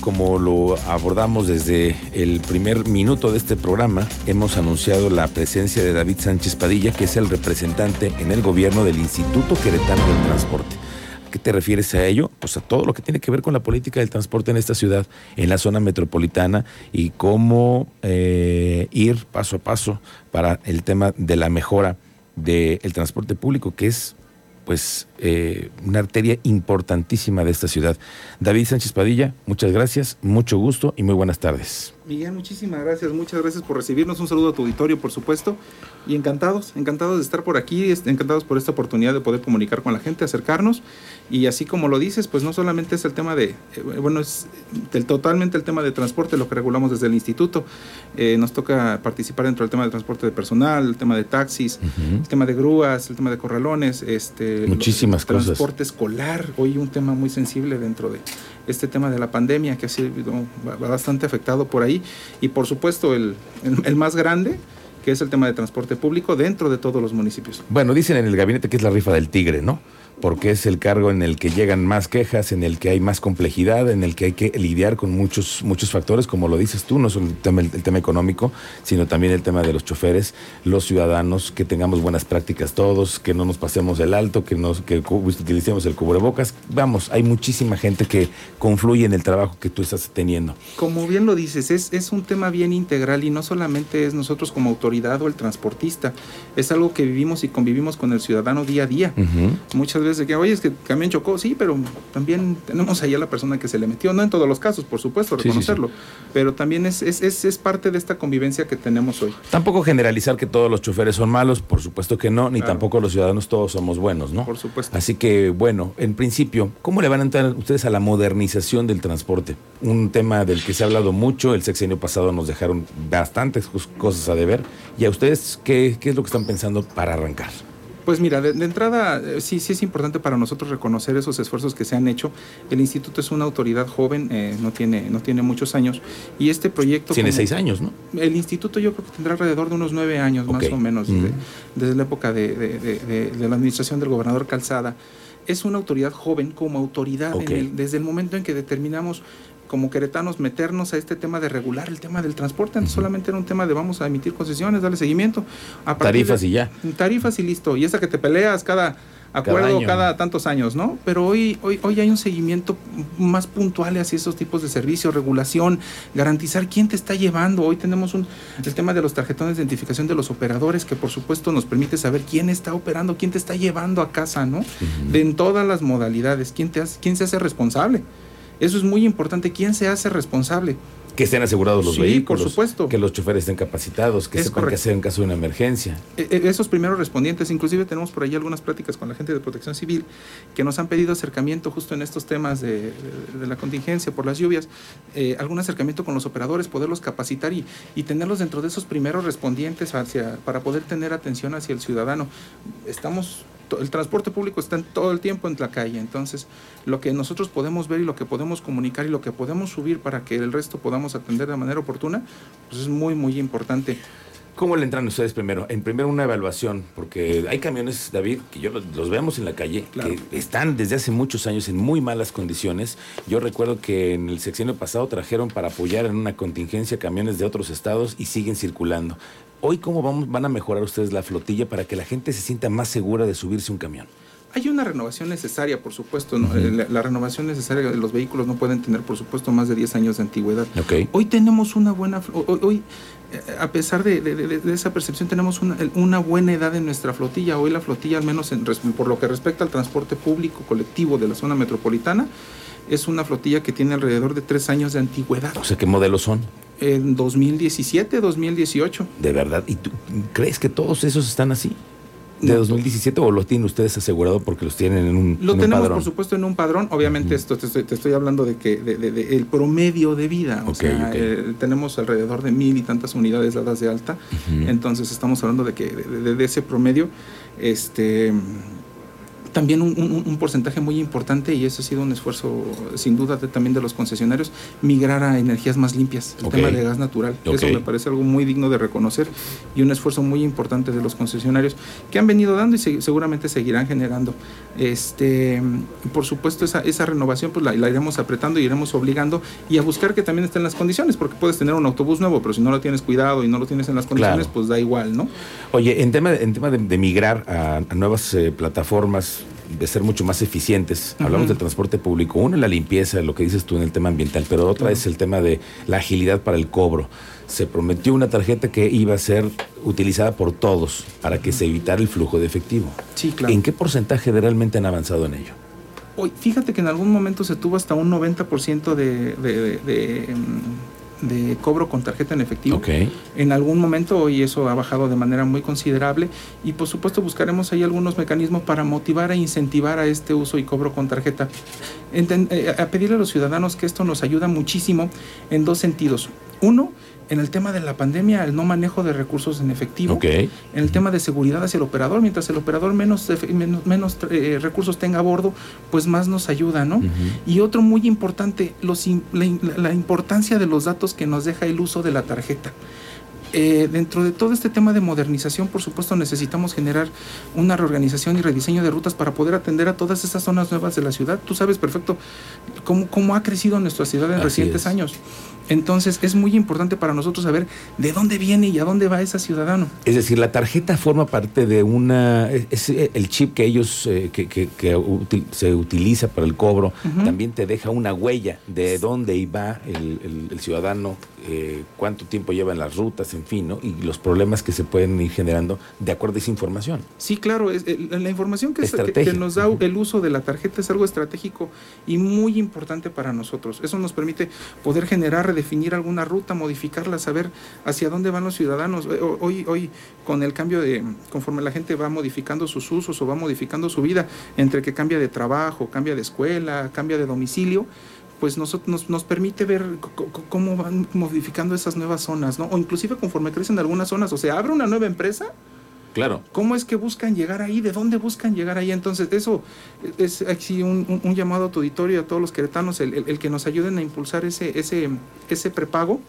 Como lo abordamos desde el primer minuto de este programa, hemos anunciado la presencia de David Sánchez Padilla, que es el representante en el gobierno del Instituto Queretano del Transporte. ¿A qué te refieres a ello? Pues a todo lo que tiene que ver con la política del transporte en esta ciudad, en la zona metropolitana y cómo eh, ir paso a paso para el tema de la mejora del transporte público, que es pues eh, una arteria importantísima de esta ciudad. David Sánchez Padilla, muchas gracias, mucho gusto y muy buenas tardes. Miguel, muchísimas gracias, muchas gracias por recibirnos, un saludo a tu auditorio, por supuesto, y encantados, encantados de estar por aquí, encantados por esta oportunidad de poder comunicar con la gente, acercarnos, y así como lo dices, pues no solamente es el tema de, eh, bueno, es totalmente el tema de transporte, lo que regulamos desde el instituto, eh, nos toca participar dentro del tema de transporte de personal, el tema de taxis, el tema de grúas, el tema de corralones, este, muchísimas cosas. Transporte escolar, hoy un tema muy sensible dentro de este tema de la pandemia que ha sido bastante afectado por ahí y por supuesto el, el, más grande que es el tema de transporte público dentro de todos los municipios. Bueno, dicen en el gabinete que es la rifa del tigre, ¿no? Porque es el cargo en el que llegan más quejas, en el que hay más complejidad, en el que hay que lidiar con muchos, muchos factores, como lo dices tú, no solo el tema, el, tema económico, sino también el tema de los choferes, los ciudadanos, que tengamos buenas prácticas todos, que no nos pasemos el alto, que, nos, que utilicemos el cubrebocas. Vamos, hay muchísima gente que confluye en el trabajo que tú estás teniendo. Como bien lo dices, es, es un tema bien integral y no solamente es nosotros como autoridad o el transportista, es algo que vivimos y convivimos con el ciudadano día a día. Muchas veces de que, oye, es que camión chocó, sí, pero también tenemos ahí a la persona que se le metió, no en todos los casos, por supuesto, reconocerlo, pero también es, es, es, es, parte de esta convivencia que tenemos hoy. Tampoco generalizar que todos los choferes son malos, por supuesto que no, ni tampoco los ciudadanos todos somos buenos, ¿no? Por supuesto. Así que, bueno, en principio, ¿cómo le van a entrar ustedes a la modernización del transporte? Un tema del que se ha hablado mucho, el sexenio pasado nos dejaron bastantes cosas a deber, y a ustedes, ¿qué, qué es lo que están pensando para arrancar? Pues mira, de, entrada eh, sí, sí es importante para nosotros reconocer esos esfuerzos que se han hecho. El instituto es una autoridad joven, eh, no, tiene, no tiene muchos años, y este proyecto... Tiene seis años, ¿no? El instituto yo creo que tendrá alrededor de unos nueve años más o menos, desde, la época de, de, la administración del gobernador Calzada. Es una autoridad joven como autoridad desde el momento en que determinamos como queretanos meternos a este tema de regular el tema del transporte. Antes solamente era un tema de vamos a emitir concesiones, darle seguimiento. tarifas y ya. Tarifas y listo. Y esa que te peleas cada acuerdo cada, tantos años, ¿no? Pero hoy, hoy, hoy hay un seguimiento más puntual hacia esos tipos de servicios, regulación, garantizar quién te está llevando. Hoy tenemos un, el tema de los tarjetones de identificación de los operadores, que por supuesto nos permite saber quién está operando, quién te está llevando a casa, ¿no? de, en todas las modalidades, quién, te hace, quién se hace responsable. Eso es muy importante. ¿Quién se hace responsable? Que estén asegurados los sí, vehículos. por supuesto. Que los choferes estén capacitados, que sepan qué hacer en caso de una emergencia. E, e, esos primeros respondientes, inclusive tenemos por ahí algunas pláticas con la gente de protección civil que nos han pedido acercamiento justo en estos temas de, la contingencia por las lluvias, eh, algún acercamiento con los operadores, poderlos capacitar y, y tenerlos dentro de esos primeros respondientes hacia, para poder tener atención hacia el ciudadano. Estamos el transporte público está en todo el tiempo en la calle, entonces lo que nosotros podemos ver y lo que podemos comunicar y lo que podemos subir para que el resto podamos atender de manera oportuna, pues es muy, muy importante. ¿Cómo le entran ustedes primero? En primero una evaluación, porque hay camiones, David, que yo los, vemos en la calle, que están desde hace muchos años en muy malas condiciones. Yo recuerdo que en el sexenio pasado trajeron para apoyar en una contingencia camiones de otros estados y siguen circulando. Hoy, ¿cómo vamos, van a mejorar ustedes la flotilla para que la gente se sienta más segura de subirse un camión? Hay una renovación necesaria, por supuesto. Eh, la, renovación necesaria de los vehículos no pueden tener, por supuesto, más de 10 años de antigüedad. Hoy tenemos una buena... Hoy, eh, a pesar de, esa percepción, tenemos una, buena edad en nuestra flotilla. Hoy la flotilla, al menos por lo que respecta al transporte público colectivo de la zona metropolitana, es una flotilla que tiene alrededor de tres años de antigüedad. O sea, ¿qué modelos son? En 2017, 2018. ¿De verdad? ¿Y tú crees que todos esos están así? ¿De 2017 o los tienen ustedes asegurado porque los tienen en un Lo tenemos, por supuesto, en un padrón. Obviamente, esto te estoy, hablando de que de, el promedio de vida. O sea, eh, tenemos alrededor de mil y tantas unidades dadas de alta. Entonces, estamos hablando de que de, ese promedio, este también un, porcentaje muy importante, y eso ha sido un esfuerzo sin duda también de los concesionarios, migrar a energías más limpias, el tema de gas natural. Eso me parece algo muy digno de reconocer y un esfuerzo muy importante de los concesionarios que han venido dando y seguramente seguirán generando. Este, por supuesto, esa, esa renovación pues la, iremos apretando y iremos obligando y a buscar que también estén las condiciones, porque puedes tener un autobús nuevo, pero si no lo tienes cuidado y no lo tienes en las condiciones, pues da igual, ¿no? Oye, en tema, en tema de, migrar a, nuevas eh, plataformas, de ser mucho más eficientes. Hablamos del transporte público. Uno, la limpieza, lo que dices tú en el tema ambiental, pero otra es el tema de la agilidad para el cobro. Se prometió una tarjeta que iba a ser utilizada por todos para que se evitara el flujo de efectivo. Sí, claro. ¿En qué porcentaje realmente han avanzado en ello? Hoy, fíjate que en algún momento se tuvo hasta un 90% de, de, de, de cobro con tarjeta en efectivo. En algún momento hoy eso ha bajado de manera muy considerable y por supuesto buscaremos ahí algunos mecanismos para motivar e incentivar a este uso y cobro con tarjeta. Eh, a pedirle a los ciudadanos que esto nos ayuda muchísimo en dos sentidos. Uno, en el tema de la pandemia, el no manejo de recursos en efectivo, en el tema de seguridad hacia el operador, mientras el operador menos, menos, eh, recursos tenga a bordo, pues más nos ayuda, ¿no? Y otro muy importante, los, la, importancia de los datos que nos deja el uso de la tarjeta. Eh, dentro de todo este tema de modernización, por supuesto, necesitamos generar una reorganización y rediseño de rutas para poder atender a todas esas zonas nuevas de la ciudad. Tú sabes perfecto cómo, cómo ha crecido nuestra ciudad en recientes años. Entonces es muy importante para nosotros saber de dónde viene y a dónde va ese ciudadano. Es decir, la tarjeta forma parte de una, es el chip que ellos, eh, que, que, se utiliza para el cobro, también te deja una huella de dónde va el, ciudadano, eh, cuánto tiempo lleva en las rutas, en fin, ¿no? y los problemas que se pueden ir generando de acuerdo a esa información. Sí, claro, es, la información que, que, nos da el uso de la tarjeta es algo estratégico y muy importante para nosotros. Eso nos permite poder generar definir alguna ruta, modificarla, saber hacia dónde van los ciudadanos. Eh, hoy, hoy con el cambio de, conforme la gente va modificando sus usos o va modificando su vida, entre que cambia de trabajo, cambia de escuela, cambia de domicilio, pues nos, nos, nos, permite ver cómo van modificando esas nuevas zonas, ¿no? O inclusive conforme crecen algunas zonas, o sea, abre una nueva empresa, Claro. ¿Cómo es que buscan llegar ahí? ¿De dónde buscan llegar ahí? Entonces, eso es aquí un, llamado a tu auditorio, a todos los queretanos, el, el, que nos ayuden a impulsar ese, ese, ese prepago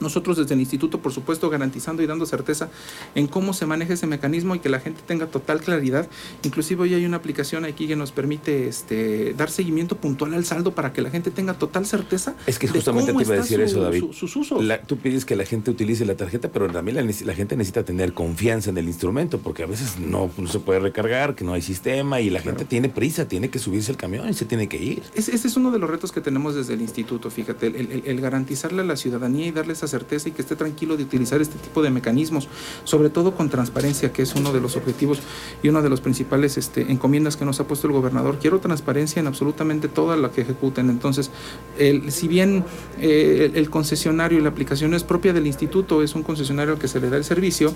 nosotros desde el instituto, por supuesto, garantizando y dando certeza en cómo se maneja ese mecanismo y que la gente tenga total claridad. Inclusive hoy hay una aplicación aquí que nos permite este, dar seguimiento puntual al saldo para que la gente tenga total certeza. Es que justamente te iba a decir eso, David. sus usos. tú pides que la gente utilice la tarjeta, pero también la, gente necesita tener confianza en el instrumento, porque a veces no, se puede recargar, que no hay sistema y la gente tiene prisa, tiene que subirse el camión y se tiene que ir. ese es uno de los retos que tenemos desde el instituto, fíjate, el, el garantizarle a la ciudadanía y darles certeza y que esté tranquilo de utilizar este tipo de mecanismos, sobre todo con transparencia, que es uno de los objetivos y una de los principales este, encomiendas que nos ha puesto el gobernador. Quiero transparencia en absolutamente toda la que ejecuten. Entonces, el, si bien eh, el, concesionario y la aplicación es propia del instituto, es un concesionario al que se le da el servicio,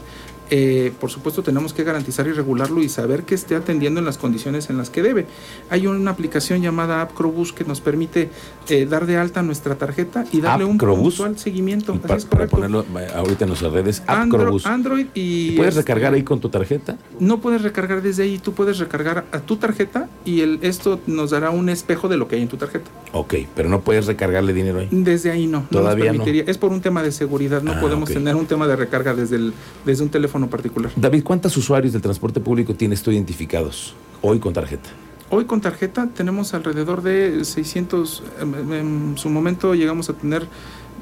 eh, por supuesto tenemos que garantizar y regularlo y saber que esté atendiendo en las condiciones en las que debe. Hay una aplicación llamada AppCrobus que nos permite eh, dar de alta nuestra tarjeta y darle un puntual seguimiento para, ponerlo ahorita en nuestras redes, Android, Android y... ¿Puedes este, recargar ahí con tu tarjeta? No puedes recargar desde ahí, tú puedes recargar a tu tarjeta y el, esto nos dará un espejo de lo que hay en tu tarjeta. Ok, pero no puedes recargarle dinero ahí. Desde ahí no. Todavía no. Es por un tema de seguridad, no ah, podemos tener un tema de recarga desde, el, desde un teléfono particular. David, ¿cuántos usuarios del transporte público tienes tú identificados hoy con tarjeta? Hoy con tarjeta tenemos alrededor de 600, en su momento llegamos a tener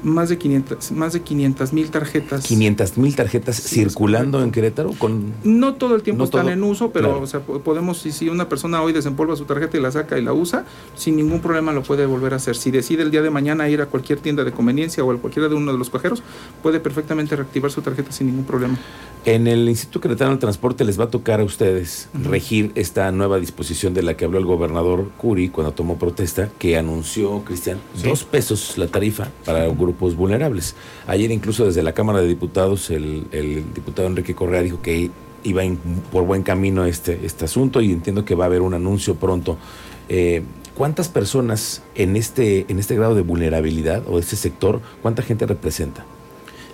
más de 500 más de 500 mil tarjetas. 500 mil tarjetas circulando en Querétaro con no todo el tiempo están en uso pero o sea, podemos si, si una persona hoy desempolva su tarjeta y la saca y la usa sin ningún problema lo puede volver a hacer. Si decide el día de mañana ir a cualquier tienda de conveniencia o a cualquiera de uno de los cajeros puede perfectamente reactivar su tarjeta sin ningún problema en el Instituto Querétaro del Transporte les va a tocar a ustedes regir esta nueva disposición de la que habló el gobernador Curi cuando tomó protesta, que anunció, Cristian, dos pesos la tarifa para grupos vulnerables. Ayer incluso desde la Cámara de Diputados el, diputado Enrique Correa dijo que iba por buen camino este, este asunto y entiendo que va a haber un anuncio pronto. Eh, ¿Cuántas personas en este, en este grado de vulnerabilidad o este sector, cuánta gente representa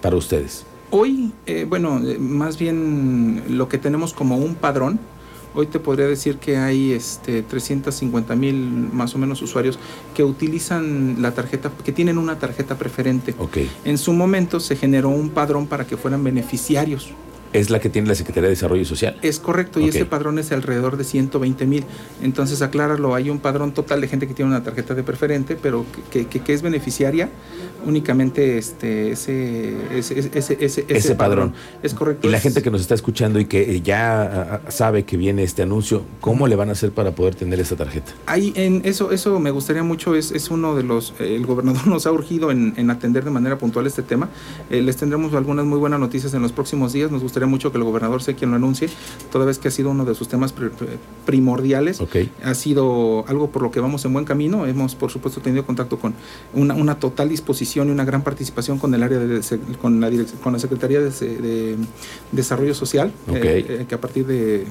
para ustedes? Hoy, eh, bueno, eh, más bien lo que tenemos como un padrón, Hoy te podría decir que hay este 350 mil más o menos usuarios que utilizan la tarjeta, que tienen una tarjeta preferente. Okay. En su momento se generó un padrón para que fueran beneficiarios es la que tiene la Secretaría de Desarrollo Social. Es correcto, y ese padrón es alrededor de 120 mil. Entonces, acláralo, hay un padrón total de gente que tiene una tarjeta de preferente, pero que, que, es beneficiaria únicamente este, ese, ese, ese, ese, padrón. Es correcto. Y la gente que nos está escuchando y que ya ah, ah, sabe que viene este anuncio, ¿cómo le van a hacer para poder tener esa tarjeta? Ahí, en eso, eso me gustaría mucho, es, es uno de los, el gobernador nos ha urgido en, en atender de manera puntual este tema. Eh, les tendremos algunas muy buenas noticias en los próximos días. Nos gustaría mucho que el gobernador sea quien lo anuncie, toda vez que ha sido uno de sus temas primordiales. Ha sido algo por lo que vamos en buen camino. Hemos, por supuesto, tenido contacto con una, total disposición y una gran participación con el área de, con la con la Secretaría de, Desarrollo Social, eh, eh, que a partir de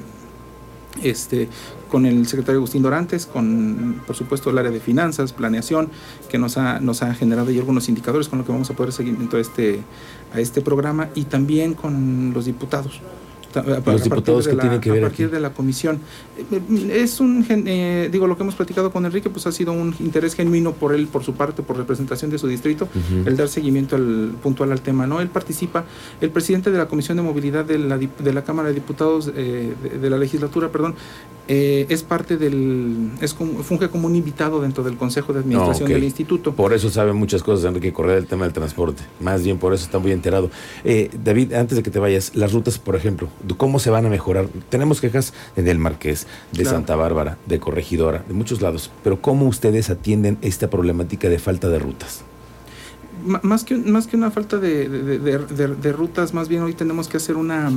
este, con el secretario Agustín Dorantes, con por supuesto el área de finanzas, planeación, que nos ha, nos ha generado ahí algunos indicadores con lo que vamos a poder seguir a este, a este programa y también con los diputados los diputados que tienen que ver a partir de la comisión. Es un eh, digo lo que hemos platicado con Enrique pues ha sido un interés genuino por él por su parte por representación de su distrito el dar seguimiento al puntual al tema no él participa el presidente de la comisión de movilidad de la, de la cámara de diputados eh, de, la legislatura perdón eh, es parte del es como, funge como un invitado dentro del consejo de administración del instituto. Por eso sabe muchas cosas Enrique Correa del tema del transporte. Más bien por eso está muy enterado. David antes de que te vayas las rutas por ejemplo cómo se van a mejorar. Tenemos quejas del Marqués, de Santa Bárbara, de Corregidora, de muchos lados, pero ¿cómo ustedes atienden esta problemática de falta de rutas? Más que, más que una falta de, de, rutas, más bien hoy tenemos que hacer una,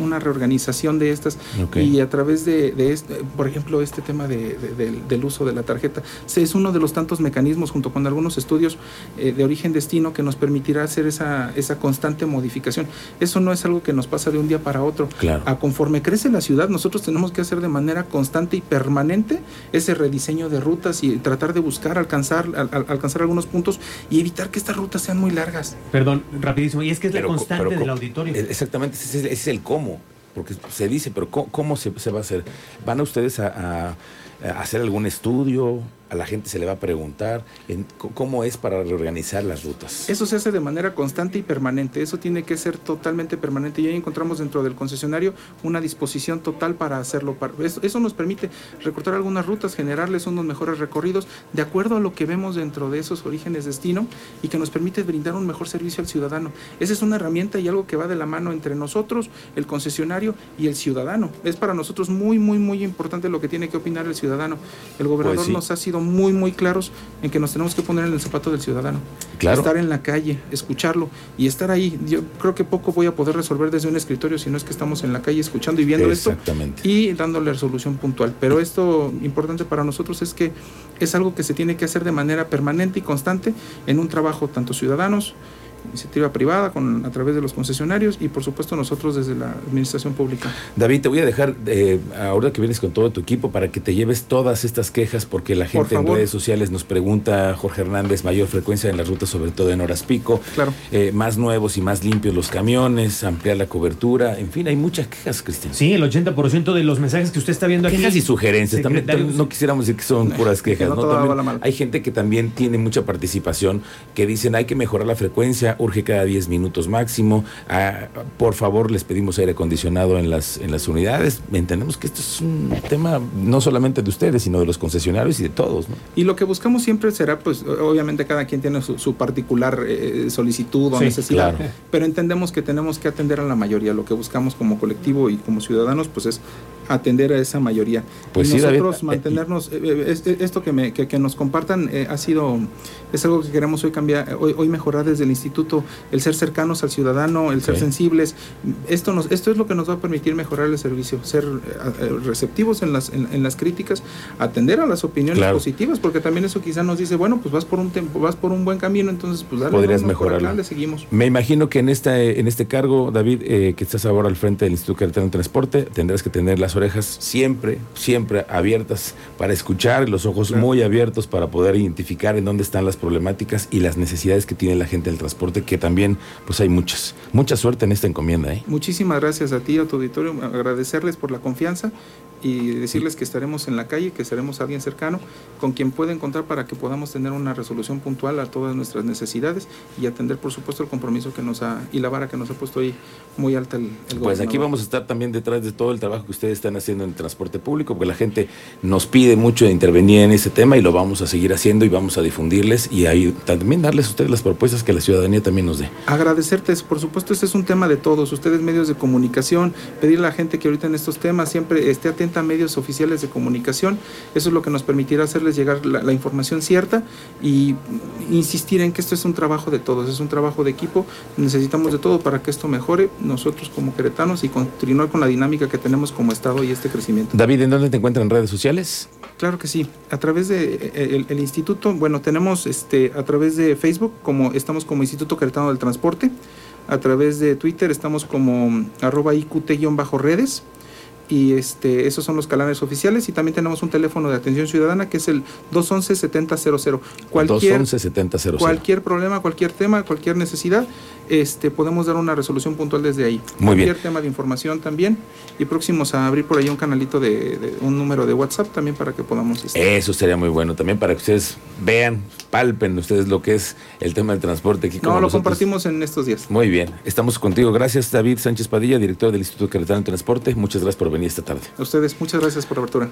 una reorganización de estas y a través de, este, por ejemplo, este tema del uso de la tarjeta, es uno de los tantos mecanismos junto con algunos estudios eh, de origen destino que nos permitirá hacer esa, esa constante modificación. Eso no es algo que nos pasa de un día para otro. A conforme crece la ciudad, nosotros tenemos que hacer de manera constante y permanente ese rediseño de rutas y tratar de buscar alcanzar, alcanzar algunos puntos y evitar que estas rutas sean muy largas. Perdón, rapidísimo. Y es que es la constante del auditorio. Exactamente, ese es, el cómo. Porque se dice, pero ¿cómo, se, va a hacer? ¿Van a ustedes a hacer algún estudio? a la gente se le va a preguntar en cómo es para reorganizar las rutas. Eso se hace de manera constante y permanente, eso tiene que ser totalmente permanente y ahí encontramos dentro del concesionario una disposición total para hacerlo. Eso, nos permite recortar algunas rutas, generarles unos mejores recorridos de acuerdo a lo que vemos dentro de esos orígenes destino y que nos permite brindar un mejor servicio al ciudadano. Esa es una herramienta y algo que va de la mano entre nosotros, el concesionario y el ciudadano. Es para nosotros muy, muy, muy importante lo que tiene que opinar el ciudadano. El gobernador pues nos ha sido muy, muy claros en que nos tenemos que poner en el zapato del ciudadano. Estar en la calle, escucharlo y estar ahí. Yo creo que poco voy a poder resolver desde un escritorio si no es que estamos en la calle escuchando y viendo esto y dándole resolución puntual. Pero esto importante para nosotros es que es algo que se tiene que hacer de manera permanente y constante en un trabajo tanto ciudadanos, iniciativa privada con, a través de los concesionarios y por supuesto nosotros desde la administración pública. David, te voy a dejar eh, ahora que vienes con todo tu equipo para que te lleves todas estas quejas porque la gente en redes sociales nos pregunta, Jorge Hernández, mayor frecuencia en las rutas, sobre todo en horas pico, claro. Eh, más nuevos y más limpios los camiones, ampliar la cobertura, en fin, hay muchas quejas, Cristian. Sí, el 80% de los mensajes que usted está viendo aquí. Quejas y sugerencias, también, no quisiéramos decir que son puras quejas, ¿no? hay gente que también tiene mucha participación, que dicen hay que mejorar la frecuencia, urge cada 10 minutos máximo. Ah, por favor, les pedimos aire acondicionado en las, en las unidades. Entendemos que esto es un tema no solamente de ustedes, sino de los concesionarios y de todos. Y lo que buscamos siempre será, pues, obviamente cada quien tiene su, particular eh, solicitud o necesidad, pero entendemos que tenemos que atender a la mayoría. Lo que buscamos como colectivo y como ciudadanos, pues es atender a esa mayoría. Pues y nosotros eh, mantenernos, eh, esto que, me, que, nos compartan ha sido, es algo que queremos hoy cambiar, hoy, hoy mejorar desde el instituto el ser cercanos al ciudadano, el ser sensibles. Esto, nos, esto es lo que nos va a permitir mejorar el servicio, ser eh, receptivos en las, en, las críticas, atender a las opiniones positivas, porque también eso quizá nos dice, bueno, pues vas por un tiempo, vas por un buen camino, entonces pues dale, podrías mejorar le seguimos. Me imagino que en esta, en este cargo, David, eh, que estás ahora al frente del Instituto Querétaro de Transporte, tendrás que tener la las orejas siempre, siempre abiertas para escuchar, los ojos muy abiertos para poder identificar en dónde están las problemáticas y las necesidades que tiene la gente del transporte, que también pues hay muchas. Mucha suerte en esta encomienda. ¿eh? Muchísimas gracias a ti, a tu auditorio, agradecerles por la confianza y decirles que estaremos en la calle, que seremos alguien cercano con quien pueda encontrar para que podamos tener una resolución puntual a todas nuestras necesidades y atender, por supuesto, el compromiso que nos ha y la vara que nos ha puesto ahí muy alta el, el Pues aquí vamos a estar también detrás de todo el trabajo que ustedes están haciendo en el transporte público, porque la gente nos pide mucho de intervenir en ese tema y lo vamos a seguir haciendo y vamos a difundirles y ahí también darles a ustedes las propuestas que la ciudadanía también nos dé. Agradecerte, por supuesto, este es un tema de todos, ustedes medios de comunicación, pedirle a la gente que ahorita en estos temas siempre esté atenta medios oficiales de comunicación, eso es lo que nos permitirá hacerles llegar la, la información cierta y insistir en que esto es un trabajo de todos, es un trabajo de equipo, necesitamos de todo para que esto mejore, nosotros como queretanos y continuar con la dinámica que tenemos como Estado y este crecimiento. David, ¿en dónde te encuentran en redes sociales? Claro que sí, a través de eh, el, el, instituto, bueno, tenemos este a través de Facebook como estamos como Instituto Queretano del Transporte, a través de Twitter estamos como arroba IQT-redes y este, esos son los canales oficiales y también tenemos un teléfono de atención ciudadana que es el 211-7000. Cualquier, 211-7000. Cualquier problema, cualquier tema, cualquier necesidad, este, podemos dar una resolución puntual desde ahí. Muy cualquier bien. tema de información también y próximos a abrir por ahí un canalito de, de un número de WhatsApp también para que podamos... Este, Eso sería muy bueno también para que ustedes vean, palpen ustedes lo que es el tema del transporte aquí. No, lo nosotros. compartimos en estos días. Muy bien, estamos contigo. Gracias David Sánchez Padilla, director del Instituto Queretano de Transporte. Muchas gracias por venir esta tarde. A ustedes, muchas gracias por la apertura.